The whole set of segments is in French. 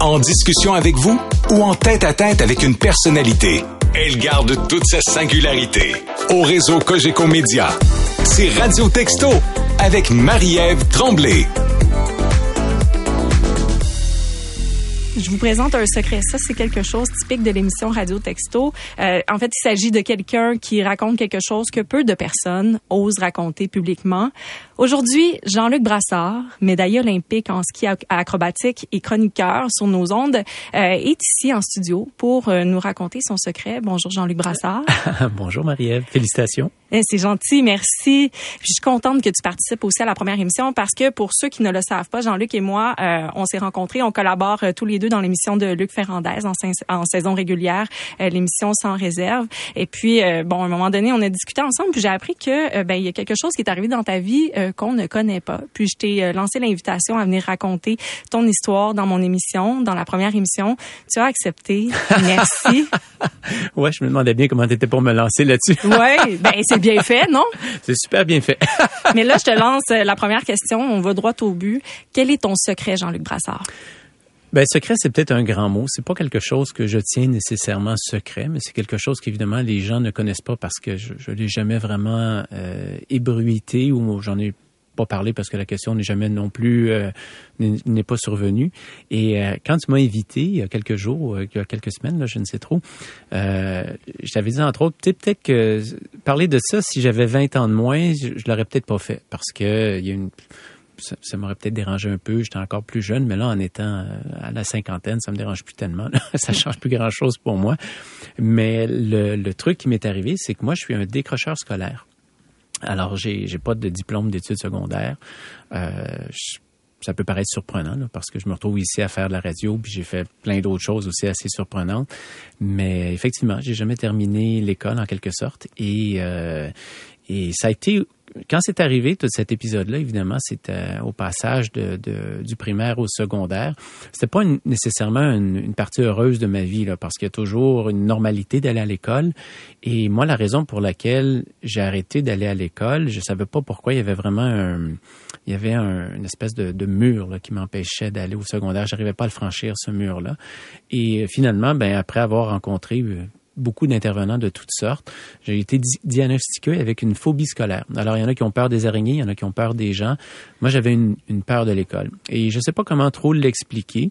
En discussion avec vous ou en tête à tête avec une personnalité, elle garde toute sa singularité. Au réseau Cogeco Média, c'est Radio Texto avec Marie-Ève Tremblay. Je vous présente un secret. Ça, c'est quelque chose typique de l'émission Radio Texto. Euh, en fait, il s'agit de quelqu'un qui raconte quelque chose que peu de personnes osent raconter publiquement. Aujourd'hui, Jean-Luc Brassard, médaillé olympique en ski acrobatique et chroniqueur sur nos ondes, euh, est ici en studio pour euh, nous raconter son secret. Bonjour Jean-Luc Brassard. Bonjour Marie-Ève. Félicitations. Eh, c'est gentil, merci. je suis contente que tu participes aussi à la première émission parce que pour ceux qui ne le savent pas, Jean-Luc et moi, euh, on s'est rencontrés, on collabore tous les deux dans l'émission de Luc Ferrandez en, en saison régulière, l'émission Sans réserve. Et puis, bon, à un moment donné, on a discuté ensemble, puis j'ai appris que ben il y a quelque chose qui est arrivé dans ta vie qu'on ne connaît pas. Puis je t'ai euh, lancé l'invitation à venir raconter ton histoire dans mon émission, dans la première émission. Tu as accepté. Merci. ouais, je me demandais bien comment tu étais pour me lancer là-dessus. ouais, ben c'est bien fait, non? C'est super bien fait. Mais là, je te lance euh, la première question. On va droit au but. Quel est ton secret, Jean-Luc Brassard? Ben, secret, c'est peut-être un grand mot. C'est pas quelque chose que je tiens nécessairement secret, mais c'est quelque chose qu'évidemment les gens ne connaissent pas parce que je, je l'ai jamais vraiment euh, ébruité ou j'en ai pas parler parce que la question n'est jamais non plus euh, n'est pas survenue. Et euh, quand tu m'as invité il y a quelques jours, euh, il y a quelques semaines, là, je ne sais trop, je t'avais dit entre autres, peut-être que parler de ça, si j'avais 20 ans de moins, je, je l'aurais peut-être pas fait parce que il y a une ça, m'aurait peut-être dérangé un peu. J'étais encore plus jeune, mais là, en étant à la cinquantaine, ça me dérange plus tellement. ça change plus grand-chose pour moi. Mais le, truc qui m'est arrivé, c'est que moi, je suis un décrocheur scolaire. Alors, j'ai, j'ai pas de diplôme d'études secondaires. Euh, ça peut paraître surprenant parce que je me retrouve ici à faire de la radio, puis j'ai fait plein d'autres choses aussi assez surprenantes. Mais effectivement, j'ai jamais terminé l'école en quelque sorte, et euh, et ça a été quand c'est arrivé, tout cet épisode-là, évidemment, c'était au passage du primaire au secondaire. C'était pas nécessairement une, partie heureuse de ma vie, là, parce qu'il y a toujours une normalité d'aller à l'école. Et moi, la raison pour laquelle j'ai arrêté d'aller à l'école, je savais pas pourquoi. Il y avait vraiment il y avait un, une espèce de, mur là, qui m'empêchait d'aller au secondaire. J'arrivais pas à le franchir, ce mur-là. Et finalement, ben après avoir rencontré beaucoup d'intervenants de toutes sortes. J'ai été diagnostiqué avec une phobie scolaire. Alors, il y en a qui ont peur des araignées, il y en a qui ont peur des gens. Moi, j'avais une, une peur de l'école. Et je ne sais pas comment trop l'expliquer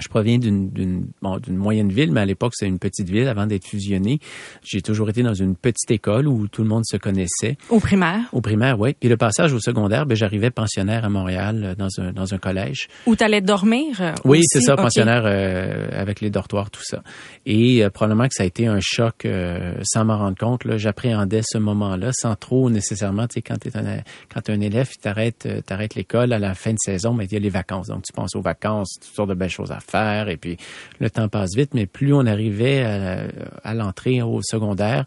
je proviens d'une bon, moyenne ville, mais à l'époque, c'était une petite ville avant d'être fusionnée. J'ai toujours été dans une petite école où tout le monde se connaissait. Au primaire? Au primaire, oui. Puis le passage au secondaire, ben, j'arrivais pensionnaire à Montréal euh, dans un, dans un collège. Où tu allais dormir? Euh, oui, c'est ça, pensionnaire euh, avec les dortoirs, tout ça. Et probablement que ça a été un choc sans m'en rendre compte. J'appréhendais ce moment-là sans trop nécessairement, tu sais, quand tu es un, quand es un élève, tu t'arrêtes l'école à la fin de saison, mais il y a les vacances. Donc, tu penses aux vacances, toutes sortes de belles choses à faire et puis le temps passe vite, mais plus on arrivait à, l'entrée au secondaire,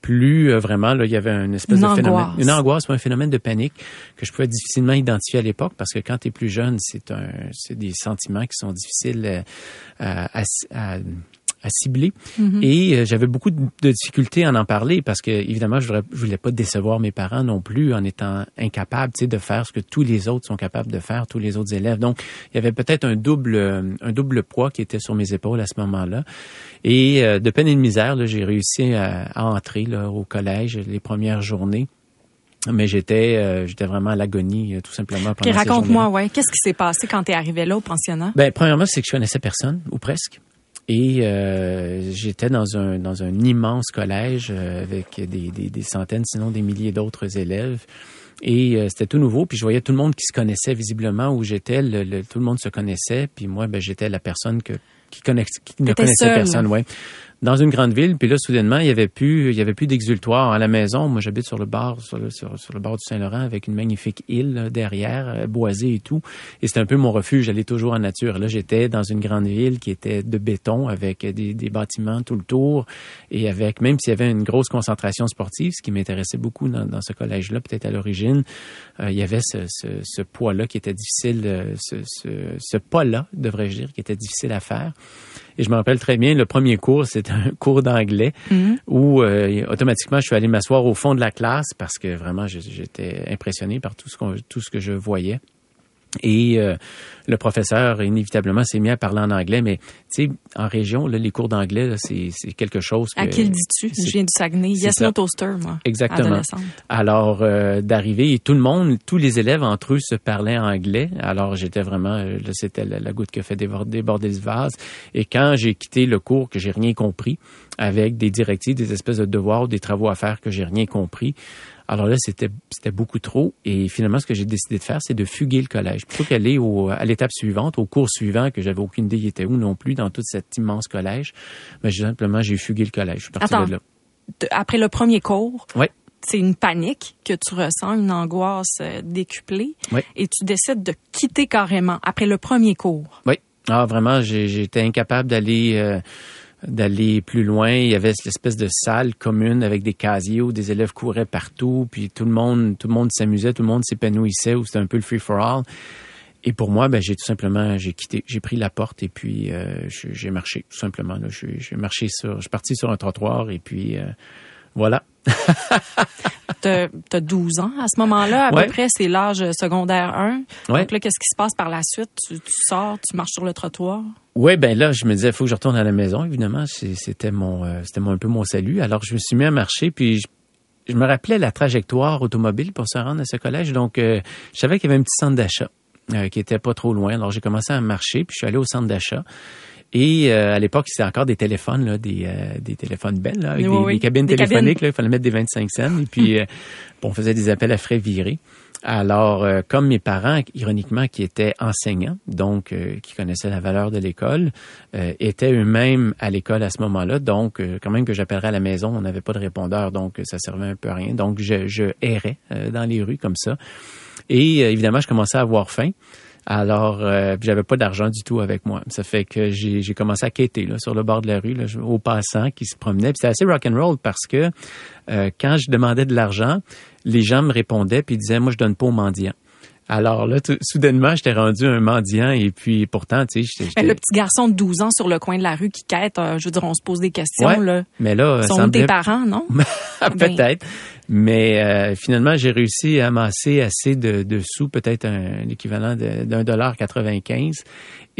plus euh, vraiment là, il y avait une espèce de phénomène, une angoisse, un phénomène de panique que je pouvais difficilement identifier à l'époque parce que quand tu es plus jeune, c'est un, c'est des sentiments qui sont difficiles euh, à, à à cibler. Mhm. Et euh, j'avais beaucoup de, difficultés à en parler parce que, évidemment, je, je voulais pas décevoir mes parents non plus en étant incapable, tu sais, de faire ce que tous les autres sont capables de faire, tous les autres élèves. Donc, il y avait peut-être un double, un double poids qui était sur mes épaules à ce moment-là. Et euh, de peine et de misère, j'ai réussi à, entrer là, au collège les premières journées mais j'étais euh, j'étais vraiment à l'agonie tout simplement pendant raconte-moi ouais qu'est-ce qui s'est passé quand tu es arrivé là au pensionnat? Ben premièrement c'est que je connaissais personne ou presque et euh, j'étais dans un, dans un immense collège euh, avec des, des, des, centaines, sinon des milliers d'autres élèves. Et euh, c'était tout nouveau. Puis je voyais tout le monde qui se connaissait visiblement où j'étais. Le, tout le monde se connaissait. Puis moi, ben, j'étais la personne que, qui, connaît, qui ne connaissait personne. Ouais dans une grande ville, puis là, soudainement, il y avait plus, il y avait plus d'exultoire à la maison. Moi, j'habite sur le bord, sur le, bord du Saint-Laurent, avec une magnifique île derrière, euh, boisée et tout. Et c'était un peu mon refuge. J'allais toujours en nature. Là, j'étais dans une grande ville qui était de béton, avec des, bâtiments tout le tour, et avec, même s'il y avait une grosse concentration sportive, ce qui m'intéressait beaucoup dans, dans ce collège-là, peut-être à l'origine, euh, il y avait ce, ce, ce poids-là qui était difficile, euh, ce, ce, ce pas-là, devrais-je dire, qui était difficile à faire. Et je me rappelle très bien, le premier cours, c'était un cours d'anglais mm-hmm. où euh, automatiquement, je suis allé m'asseoir au fond de la classe parce que vraiment, j'étais impressionné par tout ce, tout ce que je voyais. Et euh, le professeur, inévitablement, s'est mis à parler en anglais, mais tu sais, en région, là, les cours d'anglais, c'est quelque chose que... À qui le dis-tu? Je viens du Saguenay. Yes, no toaster, moi. Exactement. Alors, euh, d'arriver, et tout le monde, tous les élèves entre eux se parlaient anglais. Alors, j'étais vraiment... Euh, là, c'était la, goutte qui a fait déborder, déborder le vase. Et quand j'ai quitté le cours, que j'ai rien compris, avec des directives, des espèces de devoirs, des travaux à faire que j'ai rien compris, alors là, c'était beaucoup trop. Et finalement, ce que j'ai décidé de faire, c'est de fuguer le collège. Plutôt qu'aller à l'étape suivante, au cours suivant, que j'avais aucune idée il était où non plus dans tout cet immense collège, mais simplement, j'ai fugué le collège. Je suis parti de là. Après le premier cours, ouais c'est une panique que tu ressens, une angoisse euh, décuplée, et tu décides de quitter carrément après le premier cours. Oui. Ah, vraiment, j'étais incapable d'aller euh, d'aller plus loin. Il y avait cette espèce de salle commune avec des casiers où des élèves couraient partout, puis tout le monde, tout le monde s'amusait, tout le monde s'épanouissait, où c'était un peu le free for all. Et pour moi, ben, j'ai tout simplement, j'ai quitté, j'ai pris la porte et puis euh, j'ai marché tout simplement. J'ai marché sur, je suis parti sur un trottoir et puis euh, voilà. tu as 12 ans à ce moment-là, à peu près, c'est l'âge secondaire 1. Donc là, qu'est-ce qui se passe par la suite? Tu, sors, tu marches sur le trottoir? Oui, ben là, je me disais, il faut que je retourne à la maison, évidemment. C'était mon, euh, c'était un peu mon salut. Alors, je me suis mis à marcher, puis je, me rappelais la trajectoire automobile pour se rendre à ce collège. Donc, euh, je savais qu'il y avait un petit centre d'achat euh, qui était pas trop loin. Alors, j'ai commencé à marcher, puis je suis allé au centre d'achat. Et euh, à l'époque, c'était encore des téléphones, là, des, euh, des téléphones belles, là, avec des, cabines téléphoniques. Là, il fallait mettre des 25 cents. Et puis, euh, on faisait des appels à frais virés. Alors, comme mes parents, ironiquement, qui étaient enseignants, donc qui connaissaient la valeur de l'école, étaient eux-mêmes à l'école à ce moment-là. Donc, quand même que j'appellerais à la maison, on n'avait pas de répondeur, donc ça servait un peu à rien. Donc, je, je errais dans les rues comme ça. Et évidemment, je commençais à avoir faim. Alors, euh, j'avais pas d'argent du tout avec moi. Ça fait que j'ai commencé à quêter là, sur le bord de la rue, là, aux passants qui se promenaient. C'était assez rock and roll parce que euh, quand je demandais de l'argent, les gens me répondaient puis disaient moi je donne pas aux mendiants. Alors là, soudainement, j'étais rendu un mendiant et puis pourtant, tu sais, j'étais... Le petit garçon de 12 ans sur le coin de la rue qui quête, euh, je veux dire, on se pose des questions, là. Mais là... Sont tes parents, non? peut-être. Mais euh, finalement, j'ai réussi à amasser assez de, sous, peut-être l'équivalent d'un dollar 95.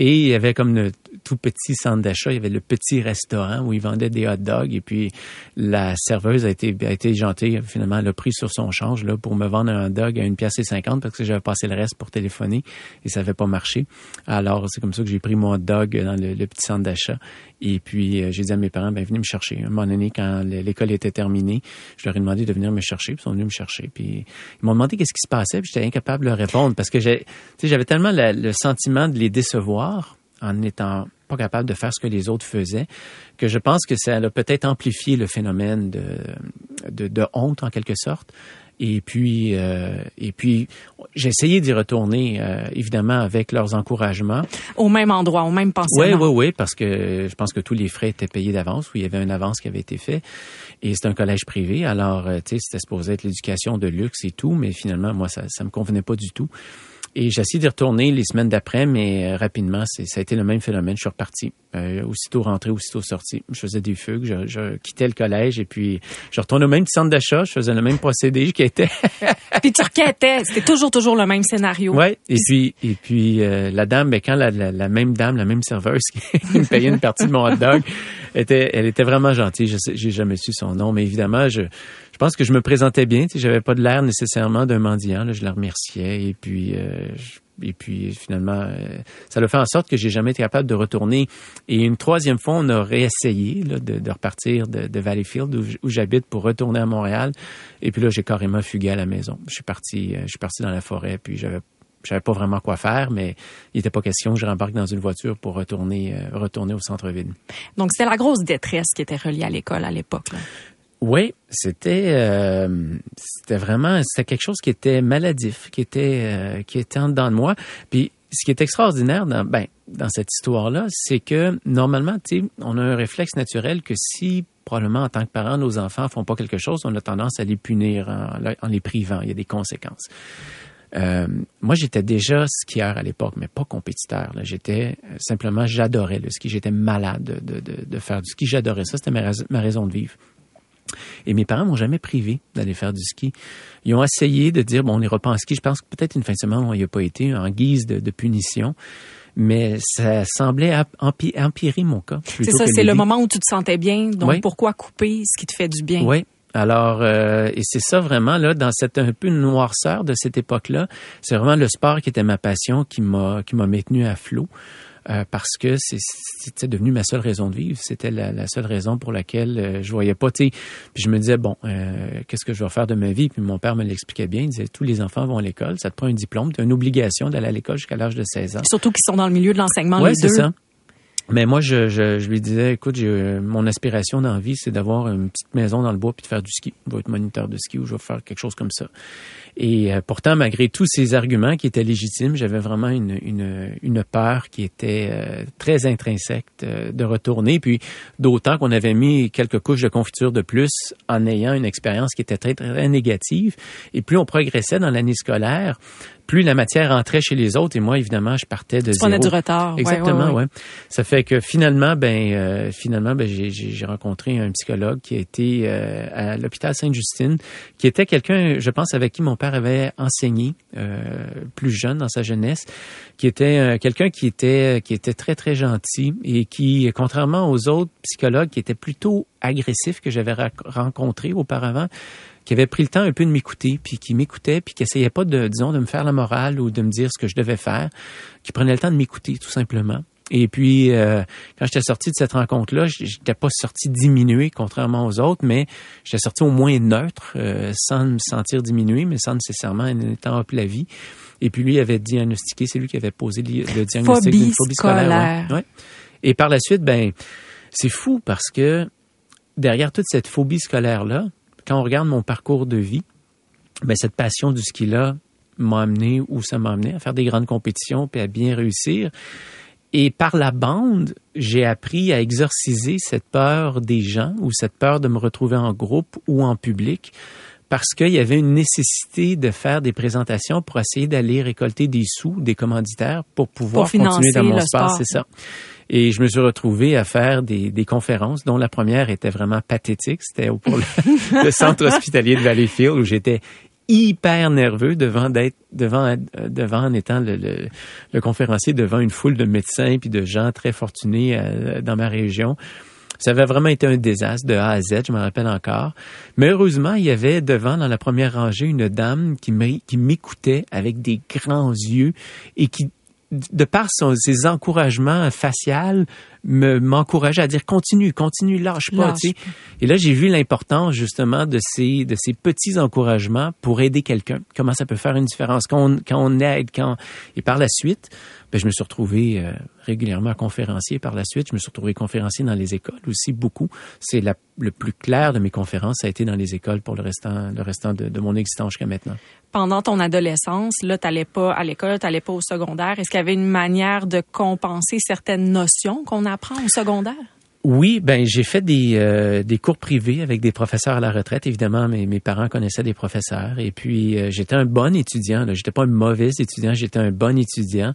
Et il y avait comme le tout petit centre d'achat, il y avait le petit restaurant où ils vendaient des hot dogs. Et puis la serveuse a été, a été gentille, finalement, elle a pris sur son change là, pour me vendre un hot dog à une pièce et cinquante parce que j'avais passé le reste pour téléphoner et ça n'avait pas marché. Alors c'est comme ça que j'ai pris mon hot dog dans le, petit centre d'achat. Et puis euh, j'ai dit à mes parents, ben venez me chercher. À un moment donné, quand l'école était terminée, je leur ai demandé de venir me chercher. Puis ils sont venus me chercher. Puis ils m'ont demandé qu'est-ce qui se passait. Puis j'étais incapable de leur répondre parce que j'avais tellement le sentiment de les décevoir en n'étant pas capable de faire ce que les autres faisaient, que je pense que ça a peut-être amplifié le phénomène de, de, honte en quelque sorte. Et puis, euh, et puis, j'ai essayé d'y retourner, euh, évidemment, avec leurs encouragements. Au même endroit, au même pensionnat. Oui, oui, oui, parce que je pense que tous les frais étaient payés d'avance, où il y avait une avance qui avait été faite. Et c'est un collège privé, alors, euh, tu sais, c'était supposé être l'éducation de luxe et tout, mais finalement, moi, ça, ça me convenait pas du tout. Et j'ai essayé d'y retourner les semaines d'après, mais euh, rapidement, ça a été le même phénomène. Je suis reparti. Euh, aussitôt rentré, aussitôt sorti. Je faisais des fugues, je, je, quittais le collège et puis je retournais au même centre d'achat, je faisais le même procédé qui était. puis tu requêtais, c'était toujours toujours le même scénario. Ouais. Et puis et puis euh, la dame, ben quand la, la, la, même dame, la même serveuse qui me payait une partie de mon hot dog, était, elle était vraiment gentille. Je j'ai jamais su son nom, mais évidemment je je pense que je me présentais bien. Tu sais, j'avais pas de l'air nécessairement d'un mendiant. Là, je la remerciais et puis euh, et puis finalement, euh, ça a fait en sorte que j'ai jamais été capable de retourner. Et une troisième fois, on a réessayé là, de, de, repartir de, de Valleyfield où, où j'habite pour retourner à Montréal. Et puis là, j'ai carrément fugué à la maison. Je suis parti, euh, je suis parti dans la forêt. Puis j'avais je savais pas vraiment quoi faire, mais il n'était pas question que je rembarque dans une voiture pour retourner, retourner au centre-ville. Donc, c'était la grosse détresse qui était reliée à l'école à l'époque. Oui, c'était euh, c'était vraiment c'était quelque chose qui était maladif, qui était euh, qui était en dedans de moi. Puis ce qui est extraordinaire dans ben dans cette histoire là, c'est que normalement, tu on a un réflexe naturel que si probablement en tant que parent nos enfants font pas quelque chose, on a tendance à les punir en, les privant. Il y a des conséquences. Euh, moi, j'étais déjà skieur à l'époque, mais pas compétiteur. J'étais simplement, j'adorais le ski. J'étais malade de, de, de, faire du ski. J'adorais ça. C'était ma raison de vivre. Et mes parents m'ont jamais privé d'aller faire du ski. Ils ont essayé de dire, bon, on n'ira pas en ski. Je pense que peut-être une fin de semaine, on n'y a pas été en guise de, de punition mais ça semblait empirer mon cas. C'est ça, c'est le moment où tu te sentais bien. Donc, pourquoi couper ce qui te fait du bien? Oui. Alors, euh, et c'est ça vraiment, là, dans cette un peu noirceur de cette époque-là, c'est vraiment le sport qui était ma passion qui m'a qui m'a maintenu à flot. Euh, parce que c'était devenu ma seule raison de vivre. C'était la, seule raison pour laquelle euh, je voyais pas. Puis je me disais bon, euh, qu'est-ce que je vais faire de ma vie? Puis mon père me l'expliquait bien. Il disait tous les enfants vont à l'école, ça te prend un diplôme, tu as une obligation d'aller à l'école jusqu'à l'âge de 16 ans. Surtout qu'ils sont dans le milieu de l'enseignement. Oui, c'est ça. Mais moi, je, je, je, lui disais, écoute, mon aspiration dans la vie, c'est d'avoir une petite maison dans le bois puis de faire du ski. Je vais être moniteur de ski ou je vais faire quelque chose comme ça. Et euh, pourtant, malgré tous ces arguments qui étaient légitimes, j'avais vraiment une, une, une, peur qui était euh, très intrinsèque de, retourner. Puis d'autant qu'on avait mis quelques couches de confiture de plus en ayant une expérience qui était très, très négative. Et plus on progressait dans l'année scolaire, plus la matière entrait chez les autres et moi évidemment je partais de tu zéro. du retard. Exactement, ouais, Ça fait que finalement ben euh, finalement ben j'ai rencontré un psychologue qui a été euh, à l'hôpital Sainte-Justine, qui était quelqu'un je pense avec qui mon père avait enseigné euh, plus jeune dans sa jeunesse, qui était quelqu'un qui était qui était très très gentil et qui contrairement aux autres psychologues qui étaient plutôt agressifs que j'avais rencontrés auparavant qui avait pris le temps un peu de m'écouter, puis qui m'écoutait, puis qui essayait pas de, disons, de me faire la morale ou de me dire ce que je devais faire, qui prenait le temps de m'écouter, tout simplement. Et puis, euh, quand j'étais sorti de cette rencontre-là, j'étais pas sorti diminué, contrairement aux autres, mais j'étais sorti au moins neutre, euh, sans me sentir diminué, mais sans nécessairement en étant la vie. Et puis, lui avait diagnostiqué, c'est lui qui avait posé le diagnostic d'une phobie scolaire. Ouais. Et par la suite, ben, c'est fou parce que derrière toute cette phobie scolaire-là, quand on regarde mon parcours de vie, ben, cette passion du ski-là m'a amené où ça m'a amené à faire des grandes compétitions puis à bien réussir. Et par la bande, j'ai appris à exorciser cette peur des gens ou cette peur de me retrouver en groupe ou en public parce qu'il y avait une nécessité de faire des présentations pour essayer d'aller récolter des sous, des commanditaires pour pouvoir continuer dans mon sport, c'est ça. Et je me suis retrouvé à faire des, des conférences, dont la première était vraiment pathétique. C'était pour le, le, centre hospitalier de Valleyfield où j'étais hyper nerveux devant d'être devant devant en étant le, le, le, conférencier devant une foule de médecins puis de gens très fortunés euh, dans ma région. Ça avait vraiment été un désastre de A à Z, je me rappelle encore. Mais heureusement, il y avait devant, dans la première rangée, une dame qui m'écoutait avec des grands yeux et qui de par ses encouragements faciaux, m'encourageait à dire continue, continue, lâche pas. Et là, j'ai vu l'importance justement de ces de ces petits encouragements pour aider quelqu'un. Comment ça peut faire une différence? Quand on, quand on aide, quand et par la suite, ben, je me suis retrouvé euh, régulièrement conférencier par la suite. Je me suis retrouvé conférencier dans les écoles aussi beaucoup. C'est le plus clair de mes conférences, ça a été dans les écoles pour le restant, de, de mon existence jusqu'à maintenant. Pendant ton adolescence, là, t'allais pas à l'école, t'allais pas au secondaire. Est-ce qu'il y avait une manière de compenser certaines notions qu'on apprend au secondaire? Oui, ben j'ai fait des, euh, des cours privés avec des professeurs à la retraite. Évidemment, mes, mes parents connaissaient des professeurs. Et puis, euh, j'étais un bon étudiant. Je n'étais pas un mauvais étudiant, j'étais un bon étudiant.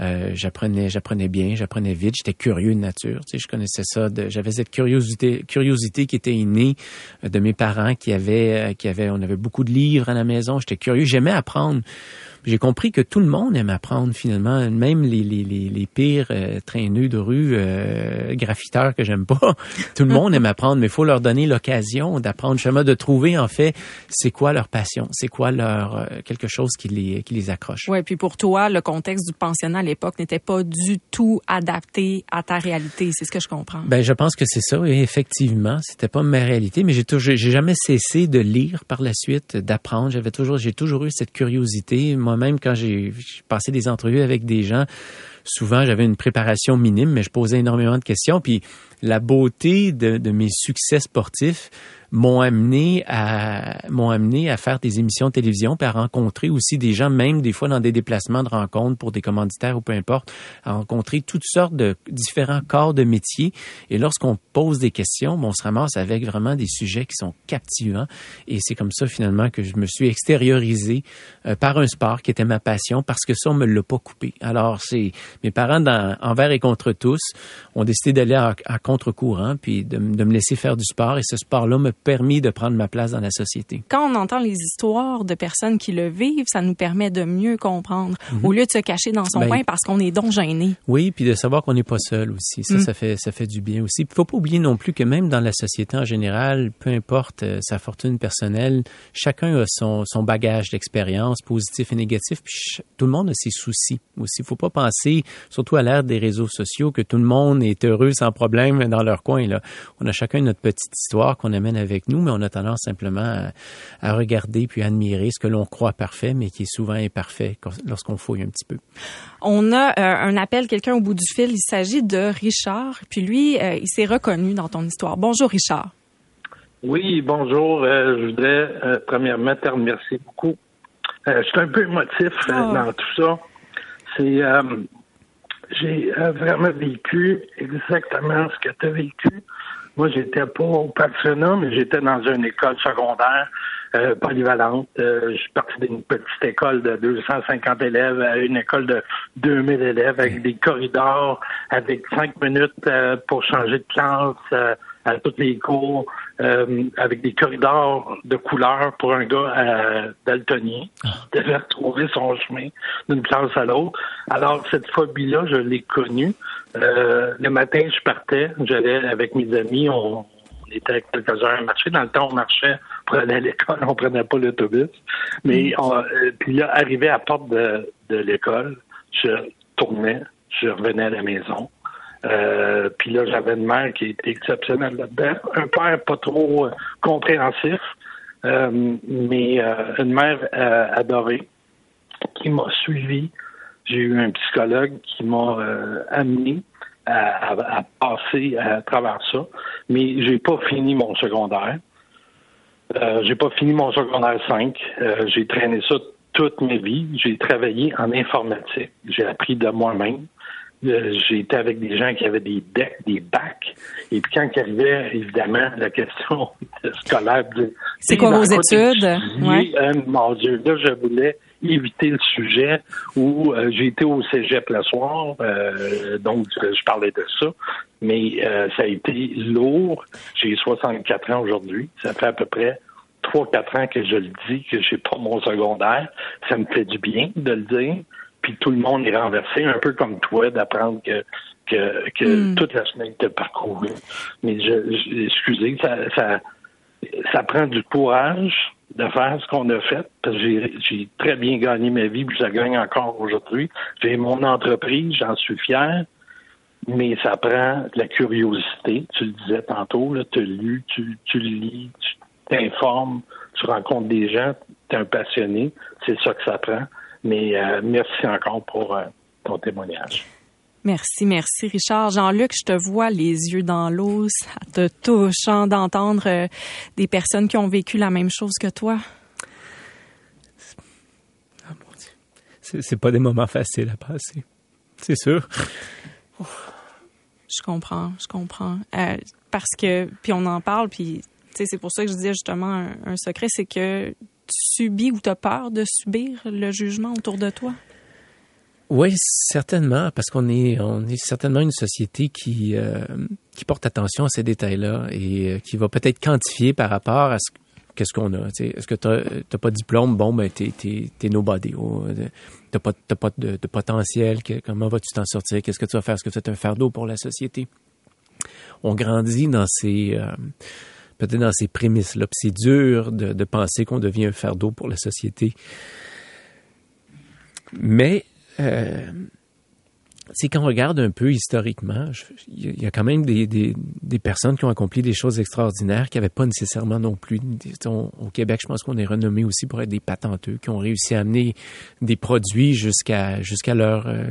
Euh, j'apprenais, j'apprenais bien, j'apprenais vite. J'étais curieux de nature. Tu sais, je connaissais ça. J'avais cette curiosité, curiosité qui était innée de mes parents, qui avaient, qui avaient, on avait beaucoup de livres à la maison. J'étais curieux. J'aimais apprendre j'ai compris que tout le monde aime apprendre finalement, même les, les, les, les pires euh, traîneux de rue, euh, graffiteurs que j'aime pas. tout le monde aime apprendre, mais il faut leur donner l'occasion d'apprendre, justement, de trouver en fait c'est quoi leur passion, c'est quoi leur euh, quelque chose qui les qui les accroche? Ouais, puis pour toi, le contexte du pensionnat à l'époque n'était pas du tout adapté à ta réalité, c'est ce que je comprends. Ben je pense que c'est ça, et effectivement, c'était pas ma réalité, mais j'ai toujours j'ai jamais cessé de lire par la suite, d'apprendre. J'avais toujours j'ai toujours eu cette curiosité. Moi, même quand j'ai passé des entrevues avec des gens, souvent j'avais une préparation minime, mais je posais énormément de questions. Puis la beauté de, de mes succès sportifs, m'ont amené à m'ont amené à faire des émissions de télévision puis à rencontrer aussi des gens même des fois dans des déplacements de rencontres pour des commanditaires ou peu importe à rencontrer toutes sortes de différents corps de métiers. Et lorsqu'on pose des questions on se ramasse avec vraiment des sujets qui sont captivants. Et c'est comme ça finalement que je me suis extériorisé euh, par un sport qui était ma passion parce que ça on me l'a pas coupé. Alors c'est mes parents envers et contre tous ont décidé d'aller à, contre-courant puis de, me laisser faire du sport. Et ce sport là me permis de prendre ma place dans la société. Quand on entend les histoires de personnes qui le vivent, ça nous permet de mieux comprendre, Mhm. au lieu de se cacher dans son Ben, coin parce qu'on est donc gêné. Oui, puis de savoir qu'on n'est pas seul aussi. Ça, Mm. ça fait ça fait du bien aussi. Il faut pas oublier non plus que même dans la société en général, peu importe euh, sa fortune personnelle, chacun a son, son bagage d'expérience, positif et négatif. Puis tout le monde a ses soucis aussi. Il faut pas penser, surtout à l'ère des réseaux sociaux, que tout le monde est heureux sans problème dans leur coin. Là, on a chacun notre petite histoire qu'on amène avec nous, mais on a tendance simplement à, à regarder puis à admirer ce que l'on croit parfait, mais qui est souvent imparfait lorsqu'on fouille un petit peu. On a euh, un appel, quelqu'un au bout du fil. Il s'agit de Richard. Puis lui, euh, il s'est reconnu dans ton histoire. Bonjour, Richard. Oui, bonjour. Euh, je voudrais euh, premièrement te remercier beaucoup. Euh, je suis un peu émotif euh, Ah. dans tout ça. C'est euh, j'ai euh, vraiment vécu exactement ce que tu as vécu. Moi, j'étais pas au pensionnat, mais j'étais dans une école secondaire euh, polyvalente. Euh, je suis parti d'une petite école de 250 élèves à une école de 2000 élèves avec des corridors, avec cinq minutes euh, pour changer de classe euh, à toutes les cours, euh, avec des corridors de couleur pour un gars euh, daltonien qui devait retrouver son chemin d'une classe à l'autre. Alors, cette phobie-là, je l'ai connue. Euh, le matin, je partais, j'allais avec mes amis, on, on était quelques-uns à marcher. Dans le temps, on marchait pour aller à l'école, on prenait pas l'autobus. Mais on- euh, puis là, arrivé à la porte de, de l'école, je tournais, je revenais à la maison. Euh, puis là, j'avais une mère qui était exceptionnelle là-dedans. Un père pas trop compréhensif, mais une mère adorée qui m'a suivi. J'ai eu un psychologue qui m'a euh, amené à, à- à passer à travers ça. Mais j'ai pas fini mon secondaire. Euh, j'ai pas fini mon secondaire 5. Euh, j'ai traîné ça toute ma vie. J'ai travaillé en informatique. J'ai appris de moi-même. Euh, j'ai été avec des gens qui avaient des decks, des bacs. Et puis quand il arrivait, évidemment, la question scolaire, de- C'est quoi vos études? Ouais. Euh, mon Dieu, là, je voulais éviter le sujet où euh, j'ai été au cégep le soir, euh, donc euh, je parlais de ça, mais euh, ça a été lourd. J'ai 64 ans aujourd'hui. Ça fait à peu près 3-4 ans que je le dis, que j'ai pas mon secondaire. Ça me fait du bien de le dire. Puis tout le monde est renversé, un peu comme toi, d'apprendre que que, que Mm. toute la semaine t'as parcouru. Mais je, je- excusez, ça, ça ça prend du courage de faire ce qu'on a fait, parce que j'ai, très bien gagné ma vie, puis je la gagne encore aujourd'hui. J'ai mon entreprise, j'en suis fier, mais ça prend de la curiosité. Tu le disais tantôt, tu as lu, tu, tu lis, tu t'informes, tu rencontres des gens, tu es un passionné, c'est ça que ça prend. Mais euh, merci encore pour euh, ton témoignage. Merci, merci, Richard. Jean-Luc, je te vois les yeux dans l'eau. Ça te touche hein, d'entendre euh, des personnes qui ont vécu la même chose que toi. C'est c'est pas des moments faciles à passer. C'est sûr. Je comprends, je comprends. Euh, parce que, puis on en parle, puis c'est pour ça que je disais justement un, un secret, c'est que tu subis ou tu as peur de subir le jugement autour de toi? Oui, certainement, parce qu'on est, on est certainement une société qui, euh, qui porte attention à ces détails-là et euh, qui va peut-être quantifier par rapport à ce qu'est-ce qu'on a. tu. Est-ce que tu n'as pas de diplôme? Bon, ben, t'es, t'es, t'es nobody. Oh, euh, t'as pas, t'as pas de, de potentiel. Comment vas-tu t'en sortir? Qu'est-ce que tu vas faire? Est-ce que c'est un fardeau pour la société? On grandit dans ces... euh, peut-être dans ces prémices-là. C'est dur de penser qu'on devient un fardeau pour la société. Mais euh, c'est quand on regarde un peu historiquement, il y a quand même des, des, des personnes qui ont accompli des choses extraordinaires qui n'avaient pas nécessairement non plus. on- au Québec, je pense qu'on est renommé aussi pour être des patenteux, qui ont réussi à amener des produits jusqu'à jusqu'à leur euh,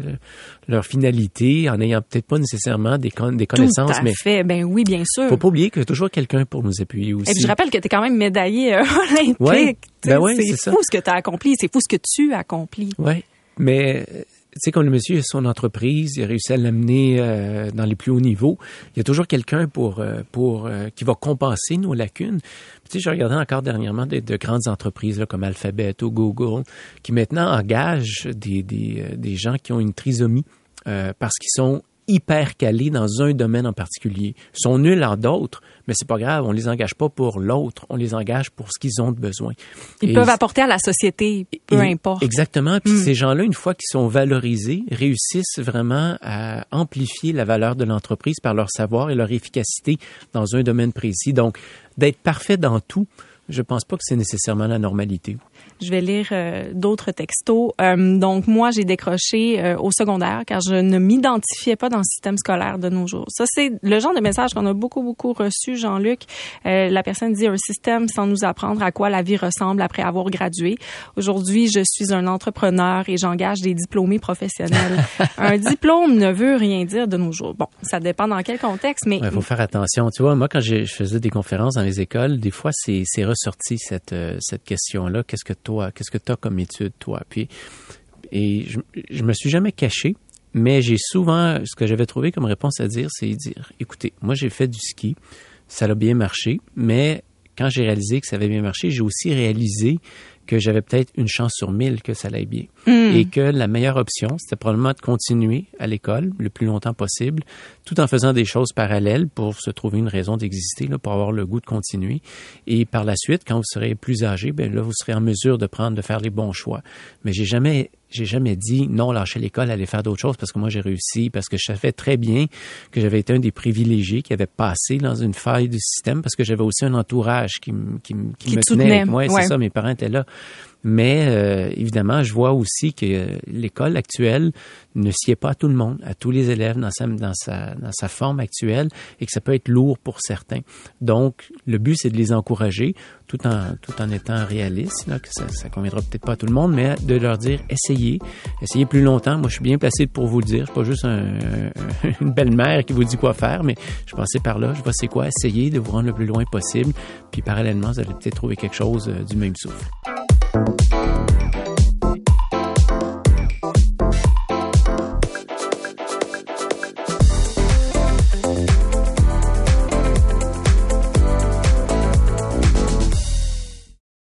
leur finalité, en n'ayant peut-être pas nécessairement des, con- des connaissances, Tout à mais fait. Ben oui, bien sûr. faut pas oublier qu'il y a toujours quelqu'un pour nous appuyer aussi. Et puis je rappelle que tu es quand même médaillé euh, olympique. Ouais. Ben ouais, c'est ça. fou ce que tu as accompli, c'est fou ce que tu as accompli. Oui, mais tu sais, comme le monsieur a son entreprise, il a réussi à l'amener euh, dans les plus hauts niveaux. Il y a toujours quelqu'un pour euh, pour euh, qui va compenser nos lacunes. Tu sais, je regardais encore dernièrement de, de grandes entreprises comme Alphabet ou Google qui maintenant engagent des des, gens qui ont une trisomie parce qu'ils sont hyper calés dans un domaine en particulier. Sont nuls en d'autres, mais c'est pas grave, on les engage pas pour l'autre, on les engage pour ce qu'ils ont de besoin. Ils peuvent apporter à la société, peu importe. Exactement. Puis mm. ces gens-là, une fois qu'ils sont valorisés, réussissent vraiment à amplifier la valeur de l'entreprise par leur savoir et leur efficacité dans un domaine précis. Donc, d'être parfait dans tout, je pense pas que c'est nécessairement la normalité. Je vais lire euh, d'autres textos. Euh, donc moi, j'ai décroché euh, au secondaire car je ne m'identifiais pas dans le système scolaire de nos jours. Ça, c'est le genre de message qu'on a beaucoup, beaucoup reçu, Jean-Luc. la personne dit un système sans nous apprendre à quoi la vie ressemble après avoir gradué. Aujourd'hui, je suis un entrepreneur et j'engage des diplômés professionnels. un diplôme ne veut rien dire de nos jours. Bon, ça dépend dans quel contexte, mais... Il faut faire attention. Tu vois, moi, quand je faisais des conférences dans les écoles, des fois, c'est ressorti cette, cette question-là. Qu'est-ce que toi, qu'est-ce que tu as comme étude, toi? Puis, et je, je me suis jamais caché, mais j'ai souvent, ce que j'avais trouvé comme réponse à dire, c'est dire, écoutez, moi j'ai fait du ski, ça a bien marché, mais quand j'ai réalisé que ça avait bien marché, j'ai aussi réalisé que j'avais peut-être une chance sur mille que ça allait bien. Hmm. Et que la meilleure option, c'était probablement de continuer à l'école le plus longtemps possible, tout en faisant des choses parallèles pour se trouver une raison d'exister, pour avoir le goût de continuer. Et par la suite, quand vous serez plus âgé, ben là, vous serez en mesure de prendre, de faire les bons choix. Mais j'ai jamais j'ai jamais dit non, lâcher l'école, aller faire d'autres choses parce que moi j'ai réussi, parce que je savais très bien que j'avais été un des privilégiés qui avait passé dans une faille du système parce que j'avais aussi un entourage qui, qui, qui, me tenait. Moi, c'est ça, mes parents étaient là. Mais euh, évidemment, je vois aussi que l'école actuelle ne sied pas à tout le monde, à tous les élèves dans sa, dans sa, dans sa forme actuelle et que ça peut être lourd pour certains. Donc, le but, c'est de les encourager tout en, tout en étant réaliste, là, que ça, ça conviendra peut-être pas à tout le monde, mais de leur dire, essayez, essayez plus longtemps. Moi, je suis bien placé pour vous le dire. Je suis pas juste une belle-mère qui vous dit quoi faire, mais je passais par là, je vois c'est quoi, essayez de vous rendre le plus loin possible, puis parallèlement, vous allez peut-être trouver quelque chose euh, du même souffle.